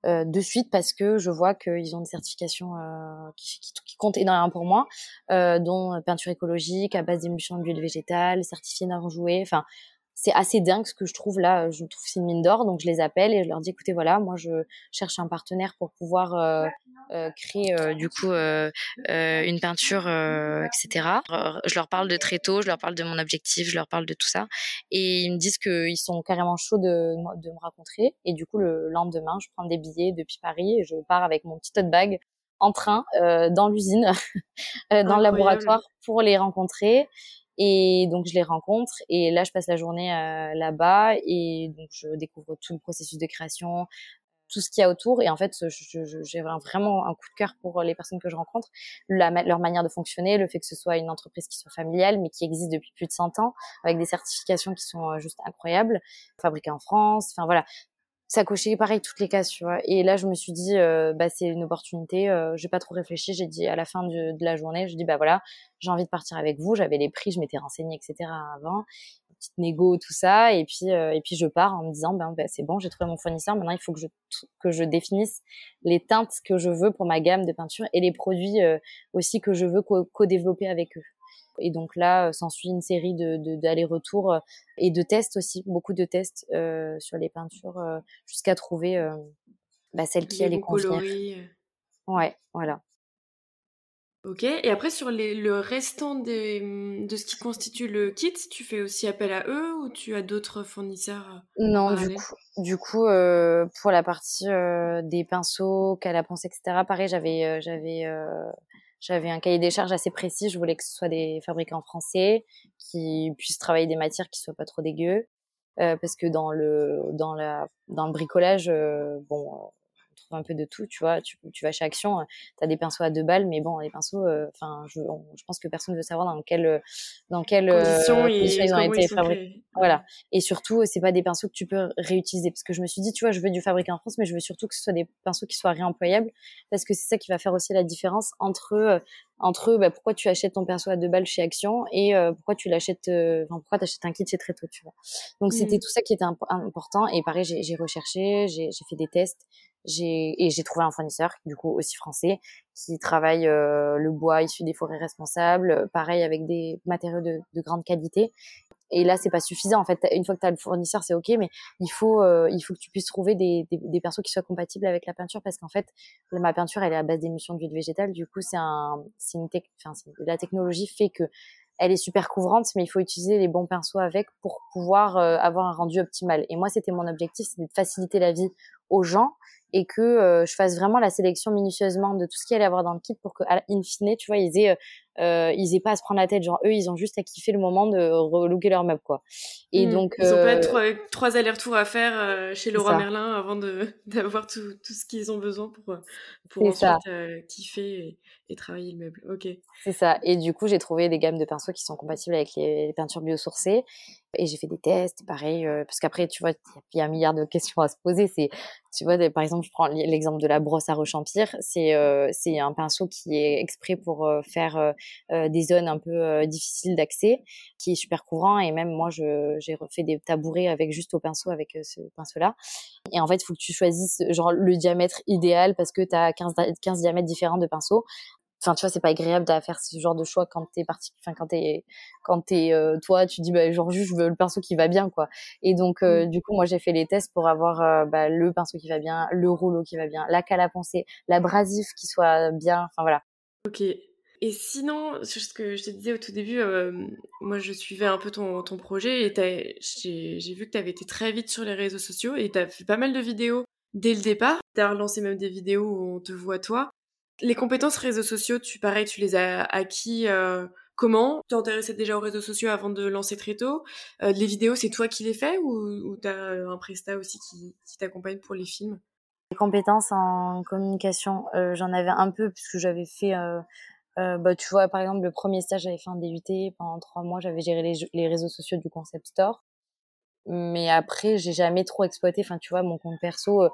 euh, de suite parce que je vois qu'ils ont des certifications euh, qui, qui, qui, comptent énormément pour moi, euh, dont peinture écologique à base d'émulsion d'huile végétale, certifié non joué, enfin c'est assez dingue ce que je trouve là. Je trouve c'est une mine d'or, donc je les appelle et je leur dis écoutez voilà, moi je cherche un partenaire pour pouvoir euh, euh, créer euh, du coup une peinture, etc. je leur parle de très tôt, je leur parle de mon objectif, je leur parle de tout ça et ils me disent qu'ils sont carrément chauds de, de me rencontrer et du coup le lendemain je prends des billets depuis Paris et je pars avec mon petit tote bag en train dans l'usine, dans le laboratoire pour les rencontrer et donc je les rencontre. Et là je passe la journée euh, là-bas. Et donc je découvre tout le processus de création, tout ce qu'il y a autour. Et en fait j'ai vraiment un coup de cœur pour les personnes que je rencontre, leur manière de fonctionner, le fait que ce soit une entreprise qui soit familiale mais qui existe depuis plus de 100 ans avec des certifications qui sont euh, juste incroyables, fabriquées en France, enfin voilà, ça cochait pareil toutes les cases, tu vois. Et là, je me suis dit, euh, bah, c'est une opportunité. Euh, j'ai pas trop réfléchi. J'ai dit à la fin de, la journée, je dis, bah voilà, j'ai envie de partir avec vous. J'avais les prix, je m'étais renseignée, etc. avant, petite négo, tout ça. Et puis, euh, et puis je pars en me disant, ben, bah, c'est bon, j'ai trouvé mon fournisseur. Maintenant, il faut que je que je définisse les teintes que je veux pour ma gamme de peinture et les produits euh, aussi que je veux co-développer avec eux. Et donc là, euh, s'ensuit une série de d'allers-retours euh, et de tests aussi, beaucoup de tests euh, sur les peintures jusqu'à trouver bah, celle qui allait convenir. Ouais, voilà. Ok, et après sur les, le restant des, mmh, de ce qui constitue le kit, tu fais aussi appel à eux ou tu as d'autres fournisseurs Non, du coup, du coup euh, pour la partie euh, des pinceaux, calaponce, etc., pareil, j'avais euh, j'avais j'avais un cahier des charges assez précis. Je voulais que ce soit des fabricants français qui puissent travailler des matières qui soient pas trop dégueu, euh, parce que dans le dans la dans le bricolage, euh, bon, on trouve un peu de tout, tu vois. Tu, tu vas chez Action, tu as des pinceaux à deux balles, mais bon, les pinceaux, enfin, je, je, pense que personne ne veut savoir dans quel, dans quelles conditions, ils, ont été fabriqués. Voilà. Et surtout, c'est pas des pinceaux que tu peux réutiliser, parce que je me suis dit, tu vois, je veux du fabriqué en France, mais je veux surtout que ce soit des pinceaux qui soient réemployables, parce que c'est ça qui va faire aussi la différence entre entre bah, pourquoi tu achètes ton pinceau à deux balles chez Action et pourquoi tu l'achètes, enfin pourquoi tu achètes un kit chez Tréto, tu vois. Donc c'était mmh. tout ça qui était important. Et pareil, j'ai recherché, j'ai fait des tests, j'ai et j'ai trouvé un fournisseur, du coup aussi français, qui travaille euh, le bois issu des forêts responsables, pareil avec des matériaux de, de grande qualité. Et là, c'est pas suffisant. En fait, une fois que tu as le fournisseur, c'est ok, mais il faut, euh, il faut que tu puisses trouver des, des, des pinceaux qui soient compatibles avec la peinture, parce qu'en fait, ma peinture, elle est à base d'émulsion d'huile végétale. Du coup, c'est un, c'est une, enfin, la technologie fait que elle est super couvrante, mais il faut utiliser les bons pinceaux avec pour pouvoir euh, avoir un rendu optimal. Et moi, c'était mon objectif, c'était de faciliter la vie aux gens et que euh, je fasse vraiment la sélection minutieusement de tout ce qu'il allait avoir dans le kit pour que, in fine, tu vois, ils aient, euh, euh, ils aient pas à se prendre la tête. Genre, eux, ils ont juste à kiffer le moment de relooker leur meuble, quoi. Et mmh. donc, ils ont pas trois, trois allers-retours à faire chez Laura Merlin avant d'avoir tout, tout ce qu'ils ont besoin pour pour ensuite kiffer et, travailler le meuble. Ok. C'est ça. Et du coup, j'ai trouvé des gammes de pinceaux qui sont compatibles avec les, les peintures biosourcées et j'ai fait des tests, pareil, euh, parce qu'après, tu vois, il y a un milliard de questions à se poser. C'est, tu vois, par exemple, je prends l'exemple de la brosse à rechampir. C'est, euh, c'est un pinceau qui est exprès pour euh, faire des zones un peu difficiles d'accès, qui est super courant. Et même moi, je, j'ai refait des tabourets avec juste au pinceau, avec ce pinceau-là. Et en fait, il faut que tu choisisses genre le diamètre idéal parce que tu as 15, 15 diamètres différents de pinceaux enfin tu vois c'est pas agréable de faire ce genre de choix quand t'es parti enfin quand t'es quand t'es euh, toi tu dis bah genre juste je veux le pinceau qui va bien quoi et donc euh, mmh. du coup moi j'ai fait les tests pour avoir euh, bah, le pinceau qui va bien le rouleau qui va bien la cale à poncer l'abrasif qui soit bien enfin voilà ok et sinon, ce que je te disais au tout début, moi je suivais un peu ton, ton projet et j'ai vu que tu avais été très vite sur les réseaux sociaux et tu as fait pas mal de vidéos dès le départ. Tu as relancé même des vidéos où on te voit toi. Les compétences réseaux sociaux, tu pareil, tu les as acquis euh, comment? T'intéressais déjà aux réseaux sociaux avant de lancer très tôt euh, Les vidéos, c'est toi qui les fais ou, ou t'as un prestat aussi qui, t'accompagne pour les films? Les compétences en communication, euh, j'en avais un peu puisque j'avais fait. Bah, tu vois, par exemple, le premier stage, j'avais fait un DUT pendant trois mois, j'avais géré les, les réseaux sociaux du concept store. Mais après, j'ai jamais trop exploité. Enfin, tu vois, mon compte perso,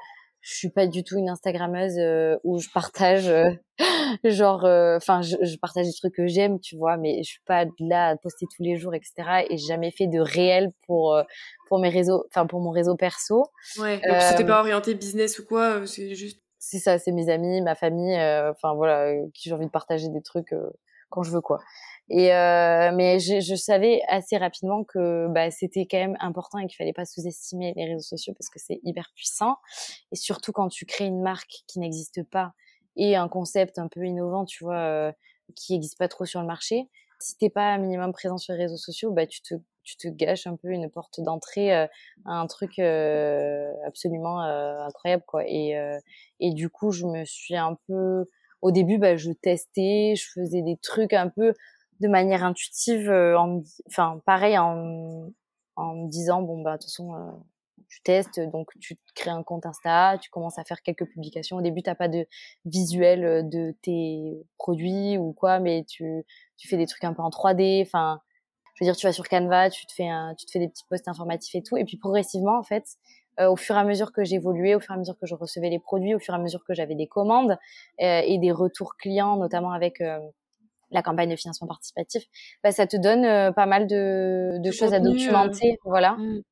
je suis pas du tout une Instagrammeuse euh, où je partage euh, genre euh, enfin je, je, partage des trucs que j'aime tu vois mais je suis pas là à poster tous les jours etc et j'ai jamais fait de réel pour pour mes réseaux enfin pour mon réseau perso ouais donc c'était pas orienté business ou quoi c'est juste c'est ça c'est mes amis ma famille enfin voilà qui j'ai envie de partager des trucs quand je veux quoi et euh, mais je, je, savais assez rapidement que bah, c'était quand même important et qu'il fallait pas sous-estimer les réseaux sociaux parce que c'est hyper puissant. Et surtout quand tu crées une marque qui n'existe pas et un concept un peu innovant, tu vois, euh, qui n'existe pas trop sur le marché. Si t'es pas minimum présent sur les réseaux sociaux, bah tu te tu te gâches un peu une porte d'entrée euh, à un truc euh, absolument incroyable quoi. Et et du coup je me suis un peu au début bah je testais, je faisais des trucs un peu de manière intuitive, euh, en, enfin pareil en, en me disant bon bah de toute façon euh, tu testes, donc tu crées un compte Insta, tu commences à faire quelques publications. Au début, t'as pas de visuel euh, de tes produits ou quoi, mais tu, tu fais des trucs un peu en 3D. Enfin, je veux dire, tu vas sur Canva, tu te fais un, tu te fais des petits posts informatifs et tout. Et puis progressivement, en fait, au fur et à mesure que j'évoluais, au fur et à mesure que je recevais les produits, au fur et à mesure que j'avais des commandes et des retours clients, notamment avec la campagne de financement participatif, bah, ça te donne euh, pas mal de, de choses à documenter, euh. voilà. Mmh.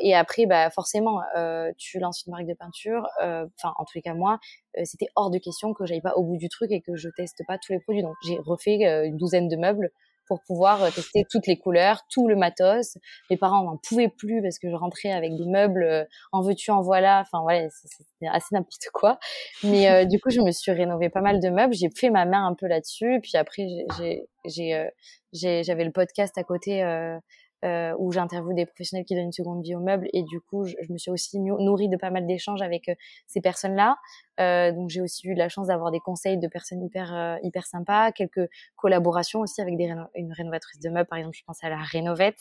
Et après, bah forcément, euh, tu lances une marque de peinture. Euh, enfin, en tous les cas, moi, c'était hors de question que j'aille pas au bout du truc et que je teste pas tous les produits. Donc, j'ai refait une douzaine de meubles pour pouvoir euh, tester toutes les couleurs, tout le matos. Mes parents n'en pouvaient plus parce que je rentrais avec des meubles euh, en veux-tu, en voilà. Enfin, voilà, c'était assez n'importe quoi. Mais euh, du coup, je me suis rénové pas mal de meubles. J'ai fait ma main un peu là-dessus. Puis après, j'ai, j'avais le podcast à côté euh, où j'interviewe des professionnels qui donnent une seconde vie au meuble et du coup je, me suis aussi nourrie de pas mal d'échanges avec euh, ces personnes-là. Euh, donc j'ai aussi eu la chance d'avoir des conseils de personnes hyper euh, hyper sympas, quelques collaborations aussi avec des une rénovatrice de meubles par exemple, je pense à la Rénovette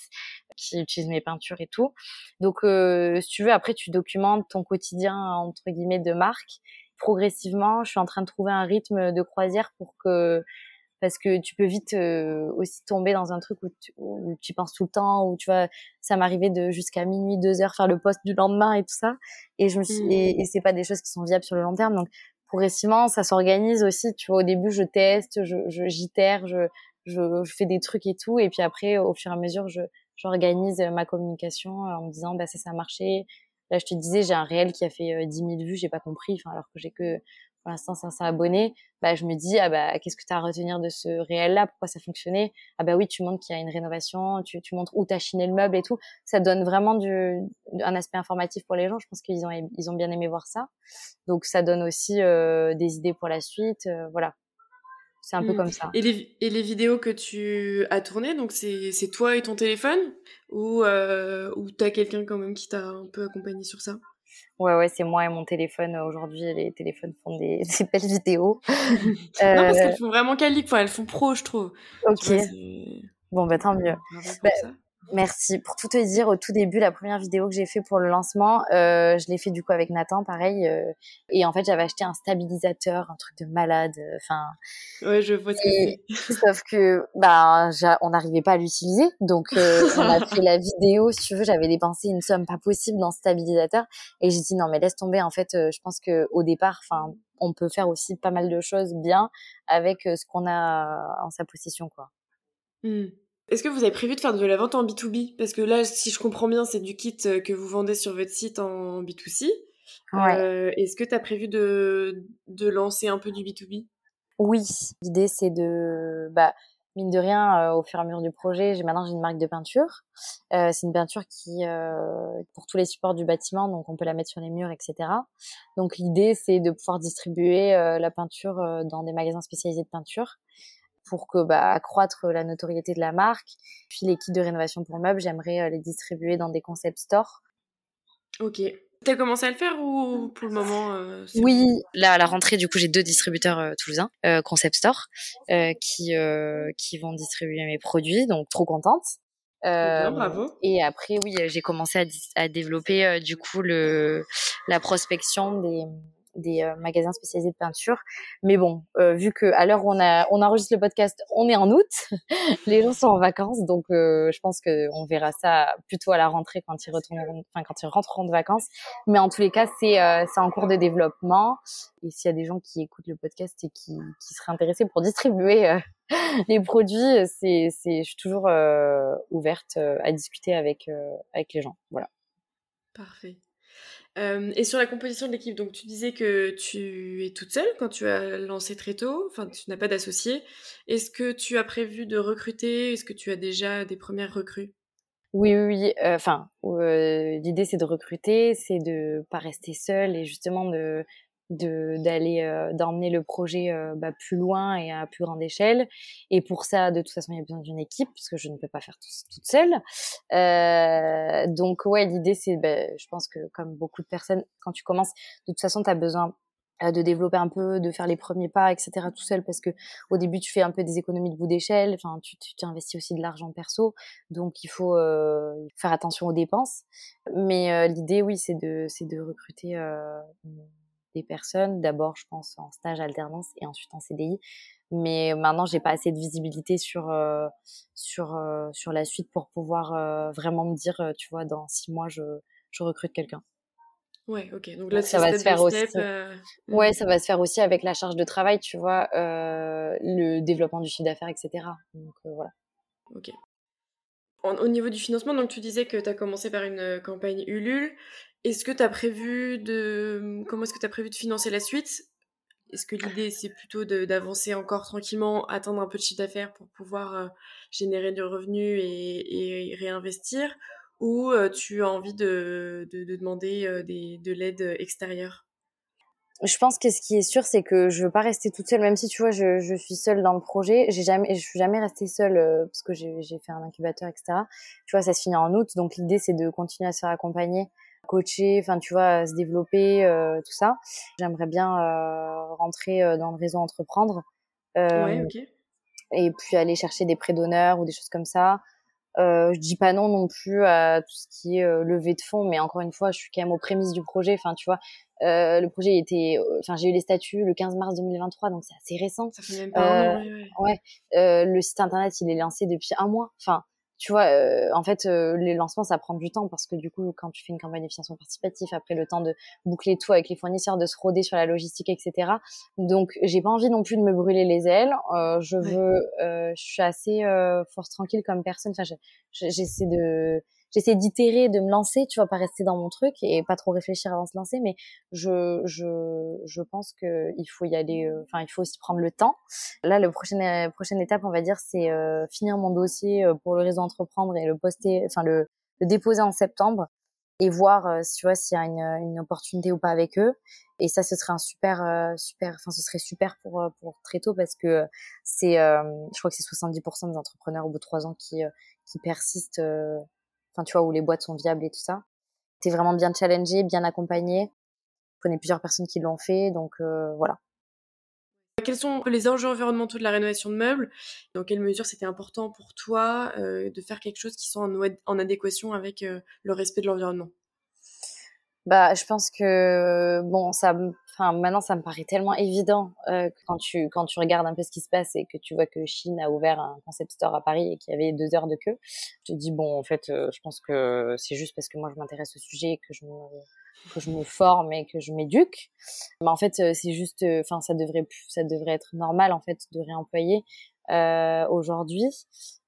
qui utilise mes peintures et tout. Donc si tu veux après tu documentes ton quotidien entre guillemets de marque progressivement, je suis en train de trouver un rythme de croisière pour que parce que tu peux vite euh, aussi tomber dans un truc où tu, où tu penses tout le temps, où tu vois, ça m'arrivait de jusqu'à minuit, deux heures faire le poste du lendemain et tout ça, et je me suis, mmh. et, et c'est pas des choses qui sont viables sur le long terme, donc progressivement ça s'organise aussi, tu vois, au début je teste, je, je j'itère, je, je, je fais des trucs et tout, et puis après au fur et à mesure je j'organise ma communication en me disant bah ça ça a marché, Là, je te disais, j'ai un réel qui a fait 10 000 vues, j'ai pas compris, enfin, alors que j'ai que pour l'instant 500 abonnés, bah, je me dis, ah bah, qu'est-ce que tu as à retenir de ce réel-là? Pourquoi ça fonctionnait? Ah bah oui, tu montres qu'il y a une rénovation, tu, tu montres où tu as chiné le meuble et tout. Ça donne vraiment du, un aspect informatif pour les gens. Je pense qu'ils ont, ils ont bien aimé voir ça. Donc, ça donne aussi euh, des idées pour la suite. Euh, voilà. C'est un peu mmh. comme ça. Et les, et les vidéos que tu as tournées, donc c'est toi et ton téléphone? Ou, euh, ou t'as quelqu'un quand même qui t'a un peu accompagné sur ça? Ouais, ouais, c'est moi et mon téléphone. Aujourd'hui, les téléphones font des, des belles vidéos. non, parce qu'elles euh, font vraiment quali, elles font pro, je trouve. Ok. bon, bah tant mieux. Bah, Merci. Pour tout te dire, au tout début, la première vidéo que j'ai fait pour le lancement, euh, je l'ai fait du coup avec Nathan, pareil. Euh, et en fait, j'avais acheté un stabilisateur, un truc de malade. Euh, enfin. ouais, je vois ce que c'est. Sauf que, bah, on n'arrivait pas à l'utiliser, donc euh, on a fait la vidéo. Si tu veux, j'avais dépensé une somme pas possible dans ce stabilisateur, et j'ai dit non, mais laisse tomber. En fait, je pense que au départ, enfin, on peut faire aussi pas mal de choses bien avec ce qu'on a en sa possession, quoi. Mmh. Est-ce que vous avez prévu de faire de la vente en B2B Parce que là, si je comprends bien, c'est du kit euh, que vous vendez sur votre site en B2C. Euh, Est-ce que tu as prévu de, de lancer un peu du B2B Oui, l'idée c'est de... Bah, mine de rien, euh, au fur et à mesure du projet, j'ai maintenant j'ai une marque de peinture. Euh, c'est une peinture qui pour tous les supports du bâtiment, donc on peut la mettre sur les murs, etc. Donc l'idée c'est de pouvoir distribuer la peinture dans des magasins spécialisés de peinture pour que bah, accroître la notoriété de la marque. Puis les kits de rénovation pour meubles, j'aimerais euh, les distribuer dans des concept stores. Ok. T'as commencé à le faire ou pour le moment euh, Oui, là à la rentrée du coup j'ai deux distributeurs euh, toulousains, Concept Store, qui qui vont distribuer mes produits, donc trop contente. Bien, bravo. Et après oui j'ai commencé à, à développer du coup le la prospection des des euh, magasins spécialisés de peinture. Mais bon, euh, vu que à l'heure où on a on enregistre le podcast, on est en août, les gens sont en vacances, donc euh, je pense que on verra ça plutôt à la rentrée quand ils retourneront, enfin quand ils rentreront de vacances. Mais en tous les cas, c'est c'est en cours de développement. Et s'il y a des gens qui écoutent le podcast et qui qui seraient intéressés pour distribuer les produits, c'est c'est je suis toujours ouverte à discuter avec avec les gens. Voilà. Parfait. Euh, et sur la composition de l'équipe, donc tu disais que tu es toute seule quand tu as lancé très tôt, enfin tu n'as pas d'associé. Est-ce que tu as prévu de recruter? Est-ce que tu as déjà des premières recrues? Oui, oui. Euh, enfin, euh, l'idée c'est de recruter, c'est de pas rester seule et justement de de d'aller euh, d'emmener le projet euh, bah, plus loin et à plus grande échelle et pour ça de toute façon il y a besoin d'une équipe parce que je ne peux pas faire tout, toute seule euh, donc ouais l'idée c'est bah, je pense que comme beaucoup de personnes quand tu commences de toute façon tu as besoin euh, de développer un peu, de faire les premiers pas, etc. tout seul parce que au début tu fais un peu des économies de bout d'échelle, enfin tu, tu investis aussi de l'argent perso, donc il faut euh, faire attention aux dépenses. Mais euh, l'idée oui c'est de c'est de recruter euh, des personnes, d'abord je pense en stage alternance et ensuite en CDI. Mais maintenant j'ai pas assez de visibilité sur euh, sur euh, sur la suite pour pouvoir euh, vraiment me dire, tu vois, dans six mois je je recrute quelqu'un. Ouais, ok. Donc là, ça va se faire aussi. Ouais, hmm. ça va se faire aussi avec la charge de travail, tu vois, le développement du chiffre d'affaires, etc. Donc voilà. Ok. au niveau du financement, donc tu disais que tu as commencé par une campagne Ulule. Est-ce que tu as prévu de comment est-ce que tu as prévu de financer la suite? Est-ce que l'idée c'est plutôt d'avancer encore tranquillement, attendre un peu de chiffre d'affaires pour pouvoir euh, générer du revenu et, réinvestir? Ou euh, tu as envie de, demander euh, de l'aide extérieure? Je pense que ce qui est sûr, c'est que je veux pas rester toute seule, même si tu vois, je, suis seule dans le projet. J'ai jamais, je suis jamais restée seule parce que j'ai fait un incubateur, etc. Tu vois, ça se finit en août, donc l'idée c'est de continuer à se faire accompagner coacher, enfin tu vois, se développer, euh, tout ça. J'aimerais bien euh, rentrer euh, dans le réseau entreprendre. ouais, ok. Et puis aller chercher des prêts d'honneur ou des choses comme ça. je dis pas non non plus à tout ce qui est levée de fonds, mais encore une fois, je suis quand même aux prémices du projet. Enfin, tu vois, Euh, le projet était, enfin, j'ai eu les statuts le 15 mars 2023, donc c'est assez récent. Ça fait même pas un an, ouais. ouais. ouais. le site internet, il est lancé depuis un mois. Enfin, tu vois, euh, en fait, euh, les lancements, ça prend du temps parce que du coup, quand tu fais une campagne de financement participatif, après le temps de boucler tout avec les fournisseurs, de se roder sur la logistique, etc. Donc, j'ai pas envie non plus de me brûler les ailes. Euh, je veux, je suis assez force tranquille comme personne. Enfin, j'essaie de j'essaie d'itérer, de me lancer, tu vois, pas rester dans mon truc et pas trop réfléchir avant de se lancer, mais je, je, je pense que il faut y aller, euh, enfin, il faut aussi prendre le temps. Là, la prochaine, euh, prochaine étape, on va dire, c'est euh, finir mon dossier pour le réseau entreprendre et le poster, enfin, le, le déposer en septembre et voir, tu vois, s'il y a une, une opportunité ou pas avec eux. Et ça, ce serait un super, super, enfin, ce serait super pour, pour très tôt parce que c'est, je crois que c'est 70% des entrepreneurs au bout de trois ans qui, qui persistent enfin tu vois où les boîtes sont viables et tout ça. T'es vraiment bien challengé, bien accompagné. Je connais plusieurs personnes qui l'ont fait, donc euh, voilà. Quels sont les enjeux environnementaux de la rénovation de meubles? Dans quelle mesure c'était important pour toi euh, de faire quelque chose qui soit en, adéquation avec euh, le respect de l'environnement? Bah, je pense que bon, ça, enfin, maintenant, ça me paraît tellement évident euh, quand tu quand tu regardes un peu ce qui se passe et que tu vois que Chine a ouvert un concept store à Paris et qu'il y avait deux heures de queue. Je te dis bon, en fait, euh, je pense que c'est juste parce que moi, je m'intéresse au sujet que je me que je me forme et que je m'éduque. Mais en fait, euh, c'est juste, enfin, ça devrait ça devrait être normal en fait de réemployer aujourd'hui.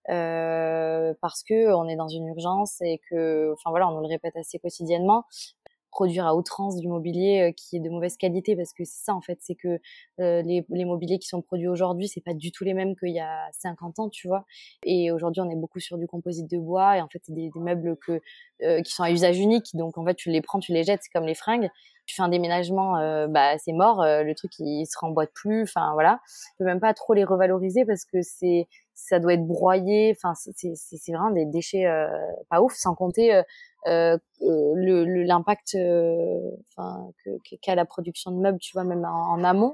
Parce que on est dans une urgence et que, enfin voilà, on nous le répète assez quotidiennement produire à outrance du mobilier euh, qui est de mauvaise qualité parce que c'est ça en fait c'est que euh, les, les, mobiliers qui sont produits aujourd'hui c'est pas du tout les mêmes qu'il y a 50 ans tu vois. Et aujourd'hui on est beaucoup sur du composite de bois et en fait c'est des, meubles que euh, qui sont à usage unique. Donc en fait tu les prends tu les jettes comme les fringues. Tu fais un déménagement bah c'est mort le truc il se remboîte plus enfin voilà. Tu peux même pas trop les revaloriser parce que c'est ça doit être broyé enfin c'est vraiment des déchets pas ouf sans compter euh, l'impact euh, enfin qu'a la production de meubles tu vois même en, amont.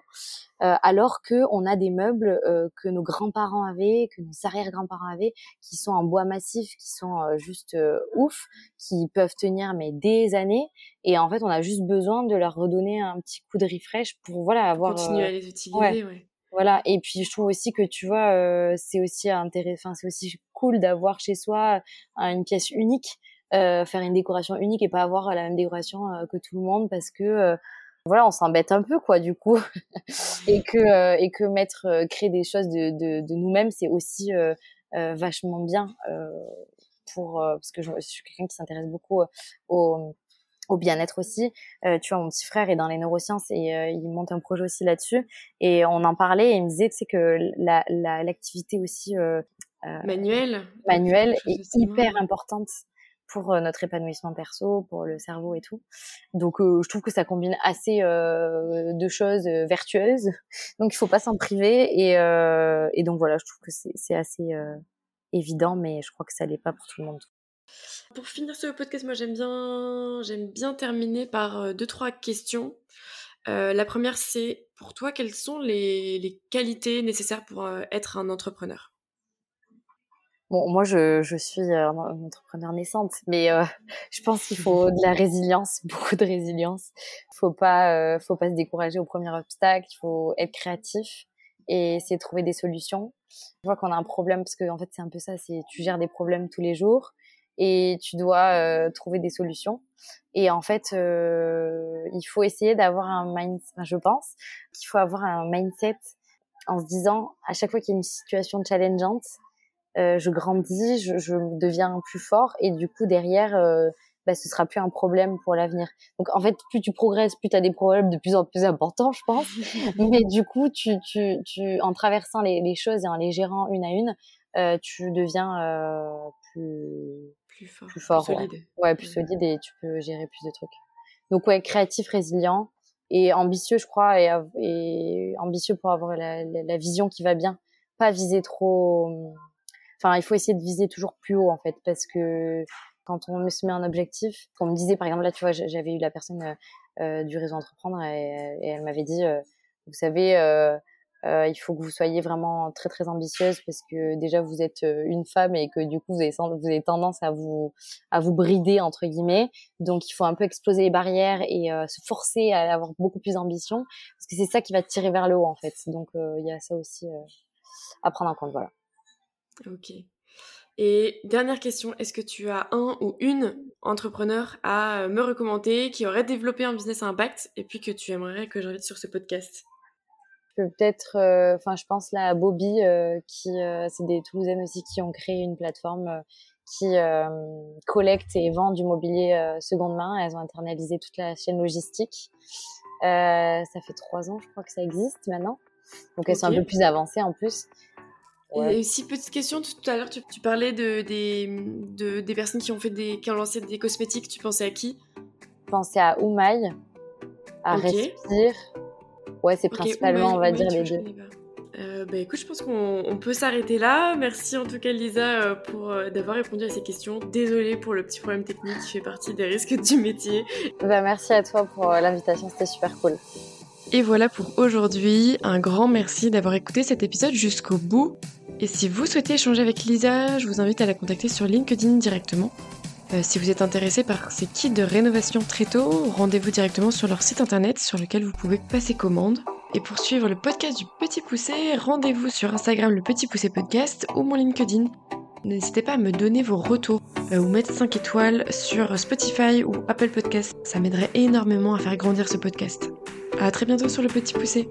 Euh, alors que on a des meubles euh, que nos grands-parents avaient que nos arrière-grands-parents avaient qui sont en bois massif qui sont juste ouf qui peuvent tenir mais des années. Et en fait on a juste besoin de leur redonner un petit coup de refresh pour voilà avoir continuer à les utiliser ouais. Voilà. Et puis je trouve aussi que tu vois, c'est aussi intéressant, c'est aussi cool d'avoir chez soi une pièce unique euh, faire une décoration unique et pas avoir la même décoration euh, que tout le monde parce que euh, voilà on s'embête un peu quoi du coup et que et que mettre créer des choses de, de, de nous-mêmes c'est aussi vachement bien pour parce que je, suis quelqu'un qui s'intéresse beaucoup au au bien-être aussi. Euh, tu vois, mon petit frère est dans les neurosciences et euh, il monte un projet aussi là-dessus. Et on en parlait et il me disait, tu sais, que l'activité la, aussi euh, manuelle, manuelle est hyper importante pour notre épanouissement perso, pour le cerveau et tout. Donc je trouve que ça combine assez de choses vertueuses. Donc il faut pas s'en priver et, et donc voilà, je trouve que c'est assez évident, mais je crois que ça l'est pas pour tout le monde. Pour finir ce podcast, moi j'aime bien, j'aime bien terminer par deux trois questions. la première, c'est pour toi, quelles sont les, qualités nécessaires pour être un entrepreneur? Bon, moi, je, je suis euh, une entrepreneur naissante, mais euh, je pense qu'il faut de la résilience, beaucoup de résilience. Faut pas, euh, faut pas se décourager au premier obstacle. Il faut être créatif et essayer de trouver des solutions. Je vois qu'on a un problème parce que en fait, c'est un peu ça. C'est tu gères des problèmes tous les jours et tu dois trouver des solutions. Et en fait, il faut essayer d'avoir un mindset. Enfin, je pense qu'il faut avoir un mindset en se disant à chaque fois qu'il y a une situation challengeante euh, je grandis, je, je, deviens plus fort et du coup derrière, euh, bah, ce sera plus un problème pour l'avenir. Donc en fait, plus tu progresses, plus tu as des problèmes de plus en plus importants, je pense. Mais du coup, tu, tu, tu, en traversant les, les choses et en les gérant une à une, euh, tu deviens euh, plus, plus fort, plus, fort, plus solide. Ouais. plus solide et tu peux gérer plus de trucs. Donc ouais, créatif, résilient et ambitieux, je crois, et, et ambitieux pour avoir la, la, la vision qui va bien, pas viser trop enfin, il faut essayer de viser toujours plus haut en fait, parce que quand on se met un objectif, on me disait par exemple là, tu vois, j'avais eu la personne euh, euh, du réseau entreprendre et, elle m'avait dit, euh, vous savez, euh, il faut que vous soyez vraiment très très ambitieuse parce que déjà vous êtes euh, une femme et que du coup vous avez, tendance à vous à vous brider entre guillemets. Donc il faut un peu exploser les barrières et euh, se forcer à avoir beaucoup plus d'ambition parce que c'est ça qui va tirer vers le haut en fait. Donc il y a ça aussi à prendre en compte. Voilà. Ok. Et dernière question, est-ce que tu as un ou une entrepreneur à me recommander qui aurait développé un business impact et puis que tu aimerais que j'invite sur ce podcast? Peut-être, euh, enfin, je pense là à Bobby, euh, qui, euh, c'est des Toulousaines aussi qui ont créé une plateforme qui collecte et vend du mobilier seconde main. Elles ont internalisé toute la chaîne logistique. ça fait trois ans, je crois que ça existe maintenant. Donc elles sont un peu plus avancées en plus. Et aussi petite question, tout à l'heure tu, parlais de des, de, des personnes qui ont fait des qui ont lancé des cosmétiques. Tu pensais à qui? Je pensais à Oumaï, à Respire, Ouais, c'est principalement, on va dire, les deux. Euh, bah, écoute, je pense qu'on peut s'arrêter là. Merci en tout cas Lisa euh, pour euh, d'avoir répondu à ces questions. Désolée pour le petit problème technique qui fait partie des risques du métier. Bah, merci à toi pour l'invitation, c'était super cool. Et voilà pour aujourd'hui. Un grand merci d'avoir écouté cet épisode jusqu'au bout. Et si vous souhaitez échanger avec Lisa, je vous invite à la contacter sur LinkedIn directement. Euh, si vous êtes intéressé par ces kits de rénovation très tôt, rendez-vous directement sur leur site internet sur lequel vous pouvez passer commande. Et pour suivre le podcast du Petit Poussé, rendez-vous sur Instagram le Petit Poussé Podcast ou mon LinkedIn. N'hésitez pas à me donner vos retours euh, ou mettre 5 étoiles sur Spotify ou Apple Podcast. Ça m'aiderait énormément à faire grandir ce podcast. À très bientôt sur le Petit Poussé.